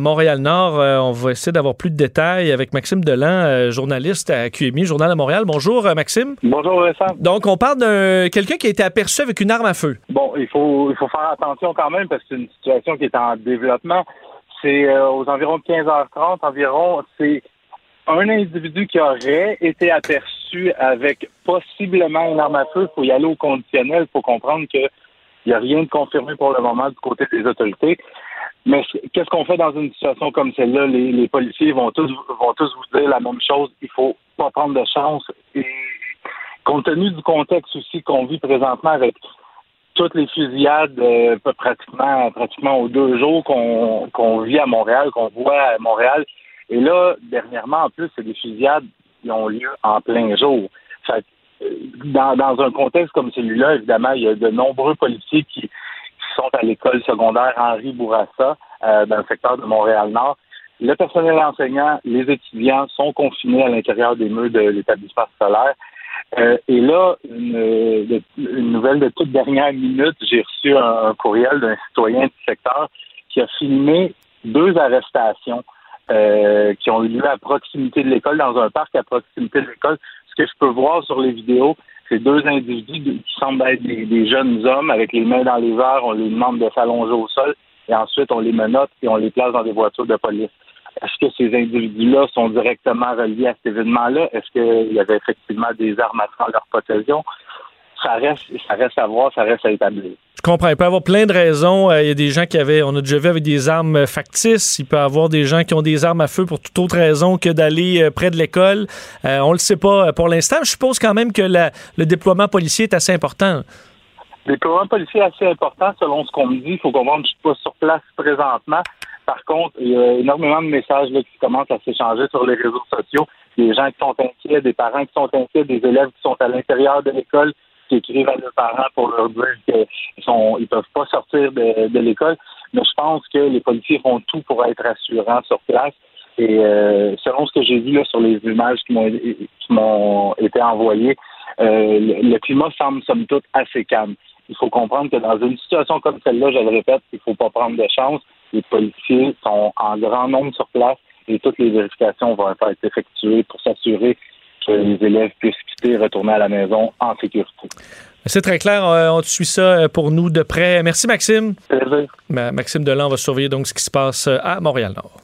Montréal-Nord, euh, on va essayer d'avoir plus de détails avec Maxime Delan, euh, journaliste à QMI, Journal de Montréal. Bonjour, euh, Maxime. Bonjour, Vincent. Donc, on parle de quelqu'un qui a été aperçu avec une arme à feu. Bon, il faut, il faut faire attention quand même parce que c'est une situation qui est en développement. C'est aux environs 15h30 environ. C'est un individu qui aurait été aperçu avec possiblement une arme à feu. Il faut y aller au conditionnel. Il faut comprendre qu'il n'y a rien de confirmé pour le moment du côté des autorités. Mais qu'est-ce qu'on fait dans une situation comme celle-là? Les, policiers vont tous vont tous vous dire la même chose. Il faut pas prendre de chance. Et compte tenu du contexte aussi qu'on vit présentement avec toutes les fusillades euh, pratiquement pratiquement aux deux jours qu'on qu'on vit à Montréal, qu'on voit à Montréal. Et là, dernièrement, en plus, c'est des fusillades qui ont lieu en plein jour. Fait, euh, dans, dans un contexte comme celui-là, évidemment, il y a de nombreux policiers qui, sont à l'école secondaire Henri Bourassa, euh, dans le secteur de Montréal-Nord. Le personnel enseignant, les étudiants sont confinés à l'intérieur des murs de l'établissement scolaire. Euh, et là, une, nouvelle de toute dernière minute, j'ai reçu un, courriel d'un citoyen du secteur qui a filmé deux arrestations euh, qui ont eu lieu à proximité de l'école, dans un parc à proximité de l'école. Ce que je peux voir sur les vidéos, c'est deux individus qui semblent être des, jeunes hommes avec les mains dans les airs. On les demande de s'allonger au sol et ensuite on les menotte et on les place dans des voitures de police. Est-ce que ces individus-là sont directement reliés à cet événement-là? Est-ce qu'il y avait effectivement des armes à faire leur possession? Ça reste, ça reste à voir, ça reste à établir. Je comprends. Il peut y avoir plein de raisons. Euh, il y a des gens qui avaient, on a déjà vu avec des armes factices. Il peut y avoir des gens qui ont des armes à feu pour toute autre raison que d'aller euh, près de l'école. Euh, on le sait pas pour l'instant. Je suppose quand même que le déploiement policier est assez important. Le déploiement policier est assez important selon ce qu'on me dit. Il faut qu'on je ne suis sur place présentement. Par contre, il y a énormément de messages qui commencsont à s'échanger sur les réseaux sociaux. Des gens qui sont inquiets, des parents qui sont inquiets, des élèves qui sont à l'intérieur de l'école qui écrivent à leurs parents pour leur dire qu'ils ils peuvent pas sortir de, l'école. Mais je pense que les policiers font tout pour être rassurants sur place. Et euh, selon ce que j'ai vu là, sur les images qui m'ont été envoyées, euh, le, climat semble somme toute assez calme. Il faut comprendre que dans une situation comme celle-là, je le répète, il ne faut pas prendre de chance. Les policiers sont en grand nombre sur place et toutes les vérifications vont être effectuées pour s'assurer que les élèves puissent quitter et retourner à la maison en sécurité. C'est très clair. Euh, on suit ça euh, pour nous de près. Merci, Maxime. Plaisir. Maxime Delan va surveiller donc ce qui se passe euh, à Montréal-Nord.